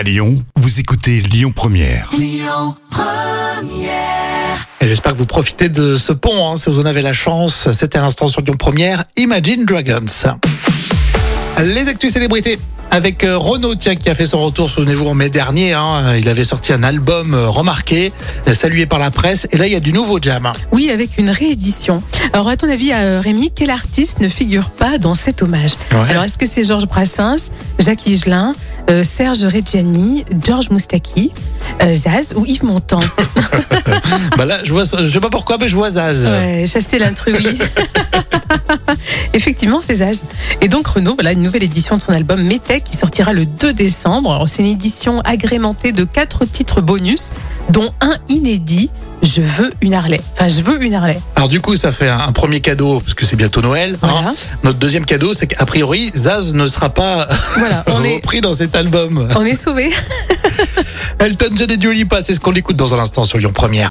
À Lyon, vous écoutez Lyon Première. Et j'espère que vous profitez de ce pont, hein, si vous en avez la chance. C'était à l'instant sur Lyon Première, Imagine Dragons. Les actus célébrités avec euh, Renaud, tiens, qui a fait son retour, souvenez-vous, en mai dernier. hein. il avait sorti un album euh, remarqué, euh, salué par la presse. Et là, il y a du nouveau jam. Oui, avec une réédition. Alors, à ton avis, Rémi, quel artiste ne figure pas dans cet hommage Ouais. Alors, est-ce que c'est Georges Brassens, Jacques Higelin, euh, Serge Reggiani, Georges Moustaki, euh, Zaz ou Yves Montand bah là, je vois, je sais pas pourquoi, mais je vois Zaz. Ouais, chasser l'intrus, oui. Effectivement, c'est Zaz. Et donc, Renaud, voilà une nouvelle édition de son album Métèque qui sortira le 2 décembre. Alors, c'est une édition agrémentée de quatre titres bonus, dont un inédit. Je veux une Harley. Enfin, je veux une Harley. Alors du coup, ça fait un, un premier cadeau, parce que c'est bientôt Noël. hein. Voilà. Notre deuxième cadeau, c'est qu'a priori, Zaz ne sera pas Voilà, on est, repris dans cet album. on est sauvés. Elton John et Dua Lipa, c'est ce qu'on écoute dans un instant sur Lyon Première.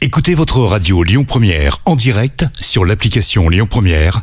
Écoutez votre radio Lyon Première en direct sur l'application Lyon Première,